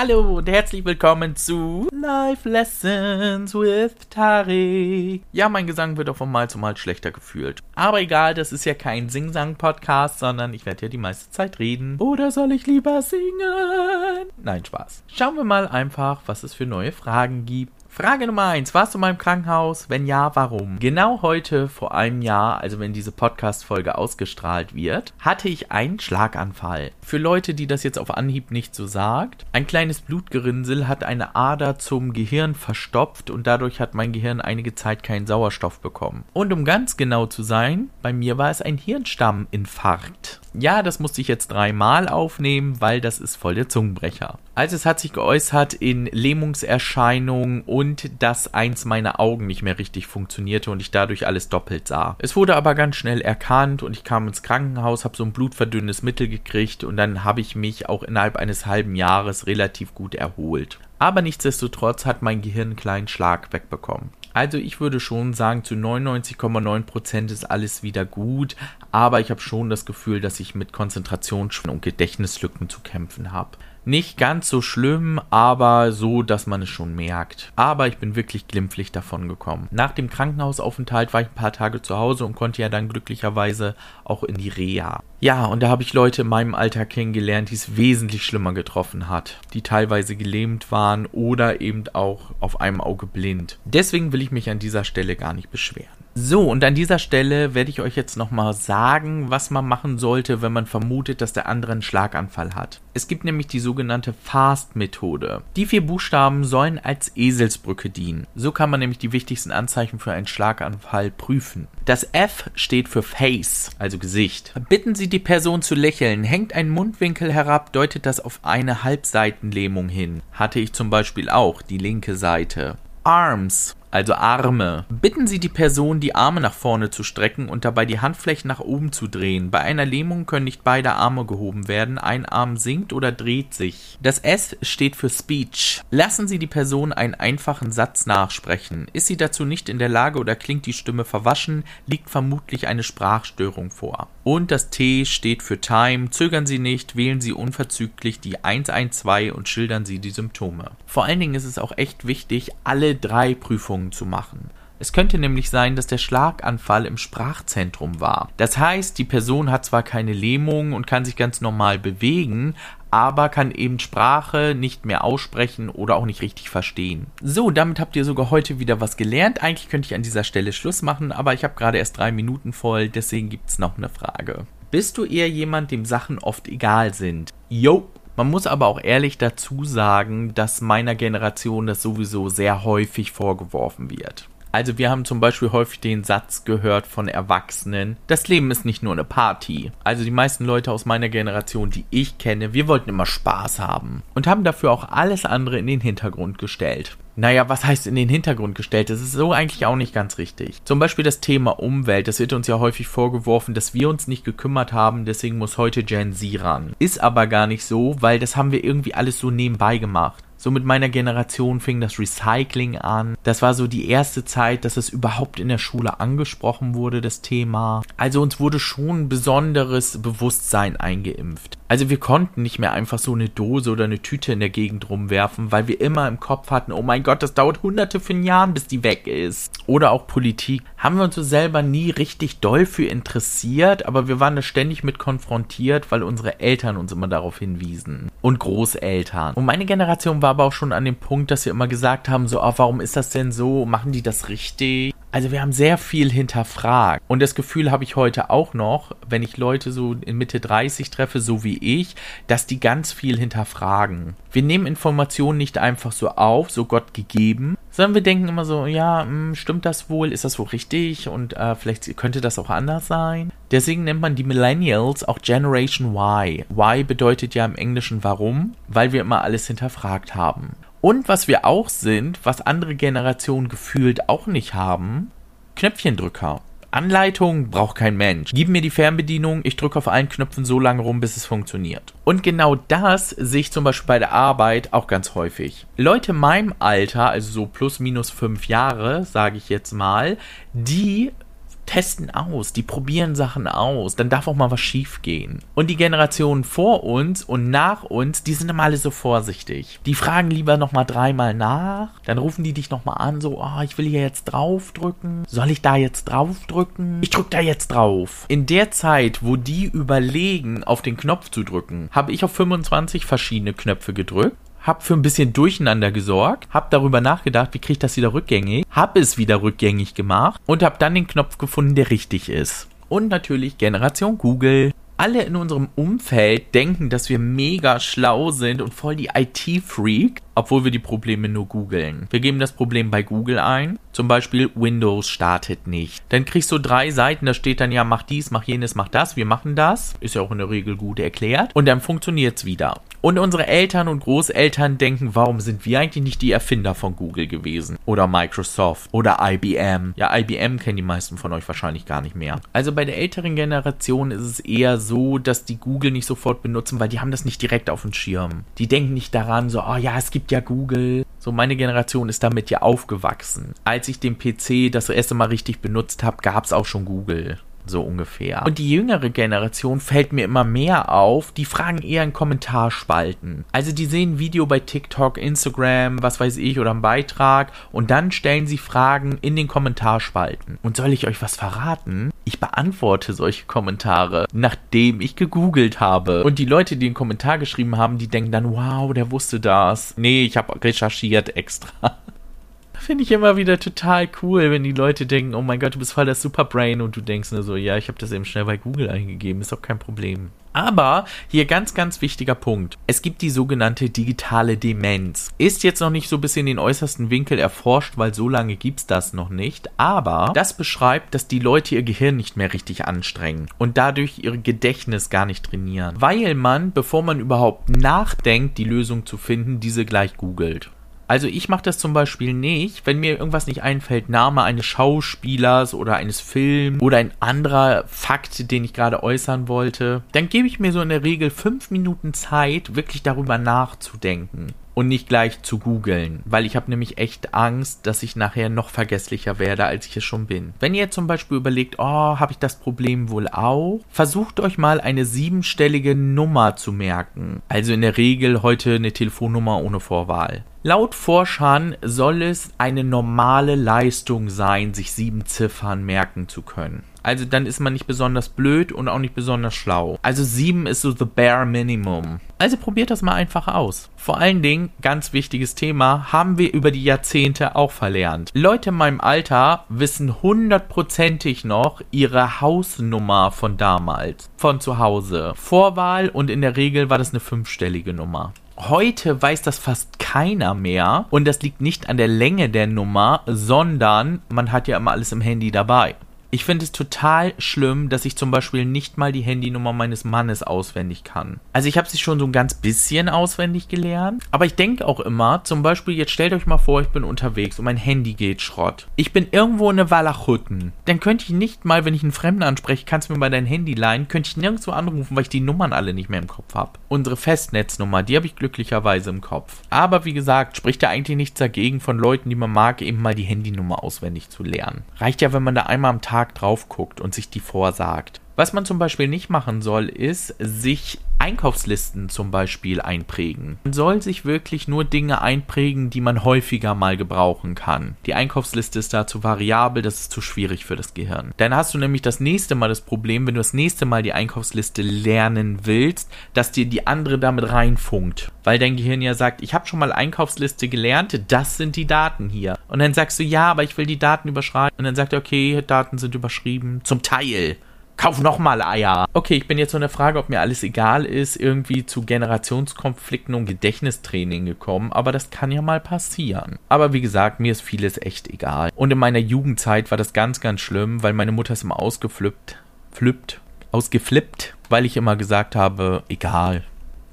Hallo und herzlich willkommen zu Life Lessons with Tari. Ja, mein Gesang wird auch von Mal zu Mal schlechter gefühlt. Aber egal, das ist ja kein Sing-Sang-Podcast, sondern ich werde ja die meiste Zeit reden. Oder soll ich lieber singen? Nein, Spaß. Schauen wir mal einfach, was es für neue Fragen gibt. Frage Nummer 1. Warst du mal im Krankenhaus? Wenn ja, warum? Genau heute vor einem Jahr, also wenn diese Podcast-Folge ausgestrahlt wird, hatte ich einen Schlaganfall. Für Leute, die das jetzt auf Anhieb nicht so sagt, ein kleines Blutgerinnsel hat eine Ader zum Gehirn verstopft und dadurch hat mein Gehirn einige Zeit keinen Sauerstoff bekommen. Und um ganz genau zu sein, bei mir war es ein Hirnstamminfarkt. Ja, das musste ich jetzt dreimal aufnehmen, weil das ist voll der Zungenbrecher. Also es hat sich geäußert in Lähmungserscheinungen und dass eins meiner Augen nicht mehr richtig funktionierte und ich dadurch alles doppelt sah. Es wurde aber ganz schnell erkannt und ich kam ins Krankenhaus, habe so ein blutverdünnendes Mittel gekriegt und dann habe ich mich auch innerhalb eines halben Jahres relativ gut erholt. Aber nichtsdestotrotz hat mein Gehirn einen kleinen Schlag wegbekommen. Also ich würde schon sagen, zu 99,9% ist alles wieder gut, aber ich habe schon das Gefühl, dass ich mit Konzentrations- und Gedächtnislücken zu kämpfen habe. Nicht ganz so schlimm, aber so, dass man es schon merkt. Aber ich bin wirklich glimpflich davon gekommen. Nach dem Krankenhausaufenthalt war ich ein paar Tage zu Hause und konnte ja dann glücklicherweise auch in die Reha. Ja, und da habe ich Leute in meinem Alter kennengelernt, die es wesentlich schlimmer getroffen hat, die teilweise gelähmt waren oder eben auch auf einem Auge blind. Deswegen will ich mich an dieser Stelle gar nicht beschweren. So, und an dieser Stelle werde ich euch jetzt nochmal sagen, was man machen sollte, wenn man vermutet, dass der andere einen Schlaganfall hat. Es gibt nämlich die sogenannte FAST-Methode. Die vier Buchstaben sollen als Eselsbrücke dienen. So kann man nämlich die wichtigsten Anzeichen für einen Schlaganfall prüfen. Das F steht für Face, also Gesicht. Bitten Sie die Person zu lächeln. Hängt ein Mundwinkel herab, deutet das auf eine Halbseitenlähmung hin. Hatte ich zum Beispiel auch, die linke Seite. Arms also Arme. Bitten Sie die Person, die Arme nach vorne zu strecken und dabei die Handflächen nach oben zu drehen. Bei einer Lähmung können nicht beide Arme gehoben werden, ein Arm sinkt oder dreht sich. Das S steht für Speech. Lassen Sie die Person einen einfachen Satz nachsprechen. Ist sie dazu nicht in der Lage oder klingt die Stimme verwaschen, liegt vermutlich eine Sprachstörung vor. Und das T steht für Time. Zögern Sie nicht, wählen Sie unverzüglich die 112 und schildern Sie die Symptome. Vor allen Dingen ist es auch echt wichtig, alle drei Prüfungen Untersuchungen zu machen. Es könnte nämlich sein, dass der Schlaganfall im Sprachzentrum war. Das heißt, die Person hat zwar keine Lähmung und kann sich ganz normal bewegen, aber kann eben Sprache nicht mehr aussprechen oder auch nicht richtig verstehen. So, damit habt ihr sogar heute wieder was gelernt. Eigentlich könnte ich an dieser Stelle Schluss machen, aber ich habe gerade erst drei Minuten voll, deswegen gibt es noch eine Frage. Bist du eher jemand, dem Sachen oft egal sind? Yo, man muss aber auch ehrlich dazu sagen, dass meiner Generation das sowieso sehr häufig vorgeworfen wird. Also wir haben zum Beispiel häufig den Satz gehört von Erwachsenen, das Leben ist nicht nur eine Party. Also die meisten Leute aus meiner Generation, die ich kenne, wir wollten immer Spaß haben und haben dafür auch alles andere in den Hintergrund gestellt. Naja, was heißt in den Hintergrund gestellt? Das ist so eigentlich auch nicht ganz richtig. Zum Beispiel das Thema Umwelt. Das wird uns ja häufig vorgeworfen, dass wir uns nicht gekümmert haben, deswegen muss heute Gen Z ran. Ist aber gar nicht so, weil das haben wir irgendwie alles so nebenbei gemacht. So mit meiner Generation fing das Recycling an. Das war so die erste Zeit, dass es überhaupt in der Schule angesprochen wurde, das Thema. Also uns wurde schon ein besonderes Bewusstsein eingeimpft. Also wir konnten nicht mehr einfach so eine Dose oder eine Tüte in der Gegend rumwerfen, weil wir immer im Kopf hatten, oh mein Gott, das dauert hunderte von Jahren, bis die weg ist. Oder auch Politik. Haben wir uns so selber nie richtig doll für interessiert, aber wir waren da ständig mit konfrontiert, weil unsere Eltern uns immer darauf hinwiesen. Und Großeltern. Und meine Generation war aber auch schon an dem Punkt, dass sie immer gesagt haben, so, oh, warum ist das denn so? Machen die das richtig? Also wir haben sehr viel hinterfragt. Und das Gefühl habe ich heute auch noch, wenn ich Leute so in Mitte 30 treffe, so wie ich, dass die ganz viel hinterfragen. Wir nehmen Informationen nicht einfach so auf, so Gott gegeben, sondern wir denken immer so, ja, hm, stimmt das wohl? Ist das wohl richtig? Und äh, vielleicht könnte das auch anders sein. Deswegen nennt man die Millennials auch Generation Y. Y bedeutet ja im Englischen warum, weil wir immer alles hinterfragt haben. Und was wir auch sind, was andere Generationen gefühlt auch nicht haben, Knöpfchendrücker. Anleitung braucht kein Mensch. Gib mir die Fernbedienung, ich drücke auf allen Knöpfen so lange rum, bis es funktioniert. Und genau das sehe ich zum Beispiel bei der Arbeit auch ganz häufig. Leute in meinem Alter, also so plus minus fünf Jahre, sage ich jetzt mal, die testen aus, die probieren Sachen aus, dann darf auch mal was schief gehen. Und die Generationen vor uns und nach uns, die sind immer alle so vorsichtig. Die fragen lieber nochmal dreimal nach, dann rufen die dich nochmal an, so, oh, ich will hier jetzt draufdrücken. Soll ich da jetzt draufdrücken? Ich drück da jetzt drauf. In der Zeit, wo die überlegen, auf den Knopf zu drücken, habe ich auf 25 verschiedene Knöpfe gedrückt hab für ein bisschen Durcheinander gesorgt, hab darüber nachgedacht, wie kriege ich das wieder rückgängig, hab es wieder rückgängig gemacht und hab dann den Knopf gefunden, der richtig ist. Und natürlich Generation Google. Alle in unserem Umfeld denken, dass wir mega schlau sind und voll die IT-Freak, obwohl wir die Probleme nur googeln. Wir geben das Problem bei Google ein, zum Beispiel Windows startet nicht. Dann kriegst du drei Seiten, da steht dann ja, mach dies, mach jenes, mach das, wir machen das. Ist ja auch in der Regel gut erklärt. Und dann funktioniert's wieder. Und unsere Eltern und Großeltern denken, warum sind wir eigentlich nicht die Erfinder von Google gewesen? Oder Microsoft oder IBM. Ja, IBM kennen die meisten von euch wahrscheinlich gar nicht mehr. Also bei der älteren Generation ist es eher so, dass die Google nicht sofort benutzen, weil die haben das nicht direkt auf dem Schirm. Die denken nicht daran, so, oh ja, es gibt ja Google. So, meine Generation ist damit ja aufgewachsen. Als ich den PC das erste Mal richtig benutzt habe, gab es auch schon Google so ungefähr. Und die jüngere Generation fällt mir immer mehr auf, die fragen eher in Kommentarspalten. Also die sehen ein Video bei TikTok, Instagram, was weiß ich, oder einen Beitrag und dann stellen sie Fragen in den Kommentarspalten. Und soll ich euch was verraten? Ich beantworte solche Kommentare, nachdem ich gegoogelt habe. Und die Leute, die einen Kommentar geschrieben haben, die denken dann, wow, der wusste das. Nee, ich habe recherchiert extra. Finde ich immer wieder total cool, wenn die Leute denken, oh mein Gott, du bist voll das Superbrain und du denkst nur so, ja, ich habe das eben schnell bei Google eingegeben, ist doch kein Problem. Aber hier ganz, ganz wichtiger Punkt. Es gibt die sogenannte digitale Demenz. Ist jetzt noch nicht so bis in den äußersten Winkel erforscht, weil so lange gibt's das noch nicht. Aber das beschreibt, dass die Leute ihr Gehirn nicht mehr richtig anstrengen und dadurch ihr Gedächtnis gar nicht trainieren. Weil man, bevor man überhaupt nachdenkt, die Lösung zu finden, diese gleich googelt. Also ich mache das zum Beispiel nicht, wenn mir irgendwas nicht einfällt, Name eines Schauspielers oder eines Films oder ein anderer Fakt, den ich gerade äußern wollte, dann gebe ich mir so in der Regel fünf Minuten Zeit, wirklich darüber nachzudenken und nicht gleich zu googeln, weil ich habe nämlich echt Angst, dass ich nachher noch vergesslicher werde, als ich es schon bin. Wenn ihr zum Beispiel überlegt, oh, habe ich das Problem wohl auch, versucht euch mal eine siebenstellige Nummer zu merken. Also in der Regel heute eine Telefonnummer ohne Vorwahl. Laut Forschern soll es eine normale Leistung sein, sich sieben Ziffern merken zu können. Also dann ist man nicht besonders blöd und auch nicht besonders schlau. Also sieben ist so the bare minimum. Also probiert das mal einfach aus. Vor allen Dingen, ganz wichtiges Thema, haben wir über die Jahrzehnte auch verlernt. Leute in meinem Alter wissen hundertprozentig noch ihre Hausnummer von damals. Von zu Hause. Vorwahl und in der Regel war das eine fünfstellige Nummer. Heute weiß das fast keiner mehr und das liegt nicht an der Länge der Nummer, sondern man hat ja immer alles im Handy dabei. Ich finde es total schlimm, dass ich zum Beispiel nicht mal die Handynummer meines Mannes auswendig kann. Also ich habe sie schon so ein ganz bisschen auswendig gelernt, aber ich denke auch immer, zum Beispiel jetzt stellt euch mal vor, ich bin unterwegs und mein Handy geht Schrott. Ich bin irgendwo in der Walachhutten. Dann könnte ich nicht mal, wenn ich einen Fremden anspreche, kannst du mir mal dein Handy leihen, könnte ich nirgendwo anrufen, weil ich die Nummern alle nicht mehr im Kopf habe. Unsere Festnetznummer, die habe ich glücklicherweise im Kopf. Aber wie gesagt, spricht ja eigentlich nichts dagegen, von Leuten, die man mag, eben mal die Handynummer auswendig zu lernen. Reicht ja, wenn man da einmal am Tag Tag drauf guckt und sich die vorsagt. Was man zum Beispiel nicht machen soll, ist, sich Einkaufslisten zum Beispiel einprägen. Man soll sich wirklich nur Dinge einprägen, die man häufiger mal gebrauchen kann. Die Einkaufsliste ist dazu variabel, das ist zu schwierig für das Gehirn. Dann hast du nämlich das nächste Mal das Problem, wenn du das nächste Mal die Einkaufsliste lernen willst, dass dir die andere damit reinfunkt. Weil dein Gehirn ja sagt, ich habe schon mal Einkaufsliste gelernt, das sind die Daten hier. Und dann sagst du, ja, aber ich will die Daten überschreiben. Und dann sagt er, okay, Daten sind überschrieben. Zum Teil kauf nochmal Eier. Okay, ich bin jetzt so eine Frage, ob mir alles egal ist, irgendwie zu Generationskonflikten und Gedächtnistraining gekommen, aber das kann ja mal passieren. Aber wie gesagt, mir ist vieles echt egal. Und in meiner Jugendzeit war das ganz, ganz schlimm, weil meine Mutter ist immer ausgeflippt, flippt, ausgeflippt, weil ich immer gesagt habe, egal,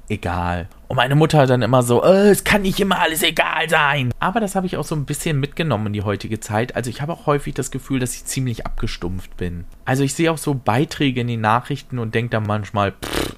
egal. Und meine Mutter dann immer so, äh, es kann nicht immer alles egal sein. Aber das habe ich auch so ein bisschen mitgenommen in die heutige Zeit. Also ich habe auch häufig das Gefühl, dass ich ziemlich abgestumpft bin. Also ich sehe auch so Beiträge in den Nachrichten und denke dann manchmal, pff,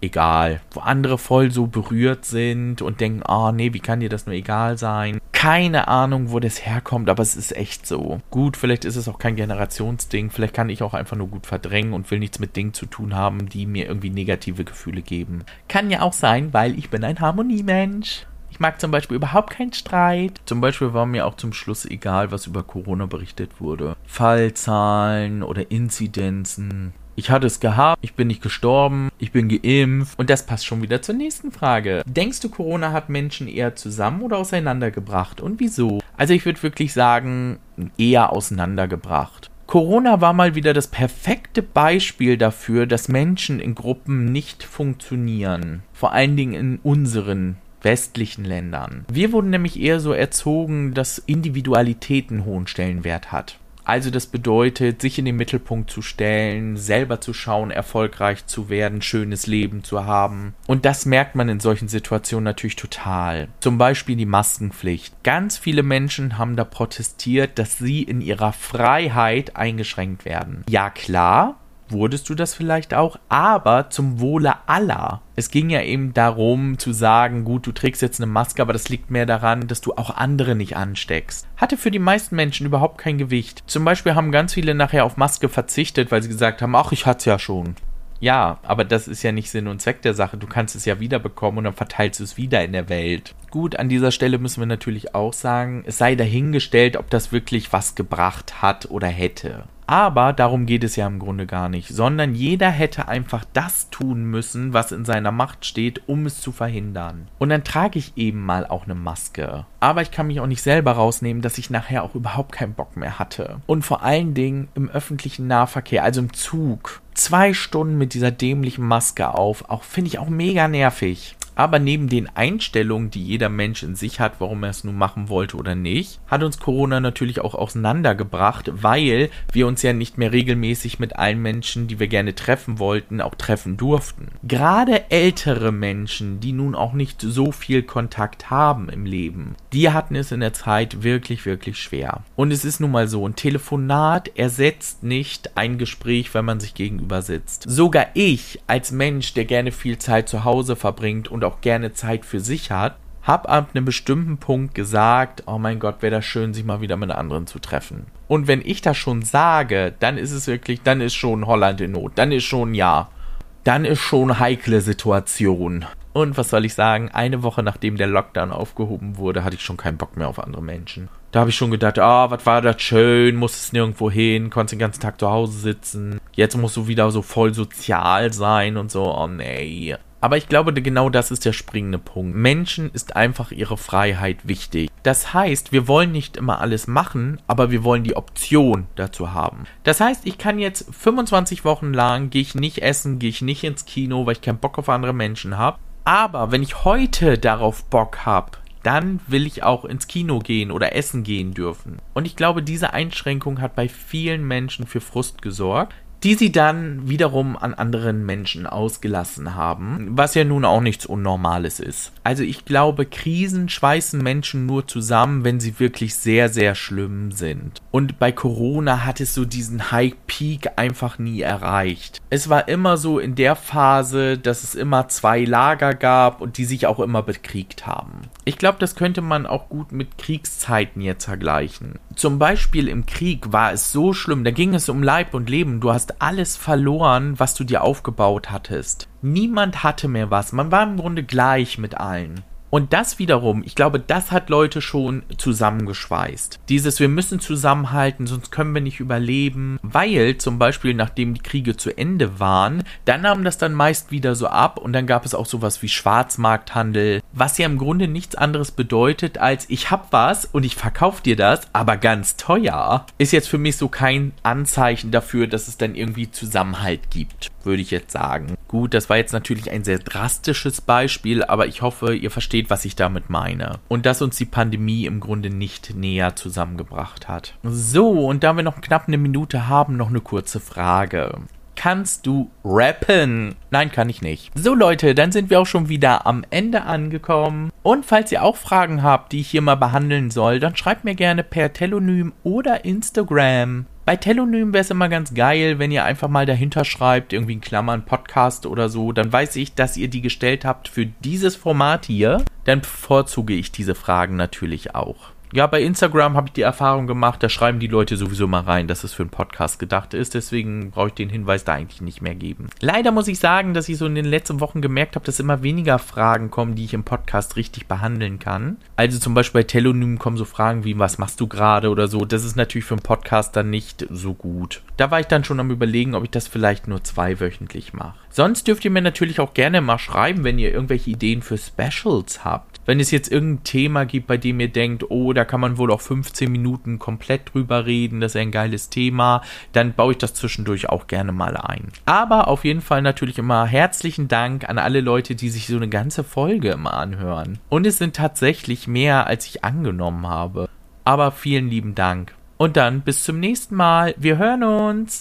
egal. Wo andere voll so berührt sind und denken, oh nee, wie kann dir das nur egal sein? Keine Ahnung, wo das herkommt, aber es ist echt so. Gut, vielleicht ist es auch kein Generationsding. Vielleicht kann ich auch einfach nur gut verdrängen und will nichts mit Dingen zu tun haben, die mir irgendwie negative Gefühle geben. Kann ja auch sein, weil ich bin ein Harmoniemensch. Ich mag zum Beispiel überhaupt keinen Streit. Zum Beispiel war mir auch zum Schluss egal, was über Corona berichtet wurde. Fallzahlen oder Inzidenzen. Ich hatte es gehabt, ich bin nicht gestorben, ich bin geimpft. Und das passt schon wieder zur nächsten Frage. Denkst du, Corona hat Menschen eher zusammen oder auseinandergebracht? Und wieso? Also ich würde wirklich sagen, eher auseinandergebracht. Corona war mal wieder das perfekte Beispiel dafür, dass Menschen in Gruppen nicht funktionieren. Vor allen Dingen in unseren westlichen Ländern. Wir wurden nämlich eher so erzogen, dass Individualität einen hohen Stellenwert hat. Also das bedeutet, sich in den Mittelpunkt zu stellen, selber zu schauen, erfolgreich zu werden, schönes Leben zu haben. Und das merkt man in solchen Situationen natürlich total. Zum Beispiel die Maskenpflicht. Ganz viele Menschen haben da protestiert, dass sie in ihrer Freiheit eingeschränkt werden. Ja klar, wurdest du das vielleicht auch, aber zum Wohle aller. Es ging ja eben darum zu sagen, gut, du trägst jetzt eine Maske, aber das liegt mehr daran, dass du auch andere nicht ansteckst. Hatte für die meisten Menschen überhaupt kein Gewicht. Zum Beispiel haben ganz viele nachher auf Maske verzichtet, weil sie gesagt haben, ach, ich hatte es ja schon. Ja, aber das ist ja nicht Sinn und Zweck der Sache. Du kannst es ja wiederbekommen und dann verteilst du es wieder in der Welt. Gut, an dieser Stelle müssen wir natürlich auch sagen, es sei dahingestellt, ob das wirklich was gebracht hat oder hätte. Aber darum geht es ja im Grunde gar nicht, sondern jeder hätte einfach das tun müssen, was in seiner Macht steht, um es zu verhindern. Und dann trage ich eben mal auch eine Maske. Aber ich kann mich auch nicht selber rausnehmen, dass ich nachher auch überhaupt keinen Bock mehr hatte. Und vor allen Dingen im öffentlichen Nahverkehr, also im Zug. Zwei Stunden mit dieser dämlichen Maske auf, auch finde ich auch mega nervig. Aber neben den Einstellungen, die jeder Mensch in sich hat, warum er es nun machen wollte oder nicht, hat uns Corona natürlich auch auseinandergebracht, weil wir uns ja nicht mehr regelmäßig mit allen Menschen, die wir gerne treffen wollten, auch treffen durften. Gerade ältere Menschen, die nun auch nicht so viel Kontakt haben im Leben, die hatten es in der Zeit wirklich, wirklich schwer. Und es ist nun mal so, ein Telefonat ersetzt nicht ein Gespräch, wenn man sich gegenüber sitzt. Sogar ich als Mensch, der gerne viel Zeit zu Hause verbringt und auch gerne Zeit für sich hat, hab ab einem bestimmten Punkt gesagt, oh mein Gott, wäre das schön, sich mal wieder mit anderen zu treffen. Und wenn ich das schon sage, dann ist es wirklich, dann ist schon Holland in Not, dann ist schon ja, dann ist schon heikle Situation. Und was soll ich sagen, eine Woche nachdem der Lockdown aufgehoben wurde, hatte ich schon keinen Bock mehr auf andere Menschen. Da habe ich schon gedacht, ah, oh, was war das schön, musstest nirgendwo hin, konntest den ganzen Tag zu Hause sitzen. Jetzt musst du wieder so voll sozial sein und so. Oh nee. Aber ich glaube, genau das ist der springende Punkt. Menschen ist einfach ihre Freiheit wichtig. Das heißt, wir wollen nicht immer alles machen, aber wir wollen die Option dazu haben. Das heißt, ich kann jetzt 25 Wochen lang, gehe ich nicht essen, gehe ich nicht ins Kino, weil ich keinen Bock auf andere Menschen habe. Aber wenn ich heute darauf Bock habe, dann will ich auch ins Kino gehen oder essen gehen dürfen. Und ich glaube, diese Einschränkung hat bei vielen Menschen für Frust gesorgt die sie dann wiederum an anderen Menschen ausgelassen haben, was ja nun auch nichts Unnormales ist. Also ich glaube, Krisen schweißen Menschen nur zusammen, wenn sie wirklich sehr, sehr schlimm sind. Und bei Corona hat es so diesen High Peak einfach nie erreicht. Es war immer so in der Phase, dass es immer zwei Lager gab und die sich auch immer bekriegt haben. Ich glaube, das könnte man auch gut mit Kriegszeiten jetzt vergleichen. Zum Beispiel im Krieg war es so schlimm, da ging es um Leib und Leben. Du hast hast alles verloren, was du dir aufgebaut hattest. Niemand hatte mehr was. Man war im Grunde gleich mit allen. Und das wiederum, ich glaube, das hat Leute schon zusammengeschweißt. Dieses, wir müssen zusammenhalten, sonst können wir nicht überleben. Weil zum Beispiel, nachdem die Kriege zu Ende waren, dann nahm das dann meist wieder so ab und dann gab es auch sowas wie Schwarzmarkthandel, was ja im Grunde nichts anderes bedeutet als ich hab was und ich verkauf dir das, aber ganz teuer. Ist jetzt für mich so kein Anzeichen dafür, dass es dann irgendwie Zusammenhalt gibt, würde ich jetzt sagen. Gut, das war jetzt natürlich ein sehr drastisches Beispiel, aber ich hoffe, ihr versteht versteht, was ich damit meine. Und dass uns die Pandemie im Grunde nicht näher zusammengebracht hat. So, und da wir noch knapp eine Minute haben, noch eine kurze Frage. Kannst du rappen? Nein, kann ich nicht. So Leute, dann sind wir auch schon wieder am Ende angekommen. Und falls ihr auch Fragen habt, die ich hier mal behandeln soll, dann schreibt mir gerne per Telonym oder Instagram. Bei Telonym wäre es immer ganz geil, wenn ihr einfach mal dahinter schreibt, irgendwie in Klammern Podcast oder so, dann weiß ich, dass ihr die gestellt habt für dieses Format hier. Dann bevorzuge ich diese Fragen natürlich auch. Ja, bei Instagram habe ich die Erfahrung gemacht, da schreiben die Leute sowieso mal rein, dass es für einen Podcast gedacht ist. Deswegen brauche ich den Hinweis da eigentlich nicht mehr geben. Leider muss ich sagen, dass ich so in den letzten Wochen gemerkt habe, dass immer weniger Fragen kommen, die ich im Podcast richtig behandeln kann. Also zum Beispiel bei Telonym kommen so Fragen wie, was machst du gerade oder so. Das ist natürlich für einen Podcast dann nicht so gut. Da war ich dann schon am überlegen, ob ich das vielleicht nur zweiwöchentlich mache. Sonst dürft ihr mir natürlich auch gerne mal schreiben, wenn ihr irgendwelche Ideen für Specials habt. Wenn es jetzt irgendein Thema gibt, bei dem ihr denkt, oh, da kann man wohl auch 15 Minuten komplett drüber reden, das ist ein geiles Thema, dann baue ich das zwischendurch auch gerne mal ein. Aber auf jeden Fall natürlich immer herzlichen Dank an alle Leute, die sich so eine ganze Folge immer anhören. Und es sind tatsächlich mehr, als ich angenommen habe. Aber vielen lieben Dank. Und dann bis zum nächsten Mal. Wir hören uns.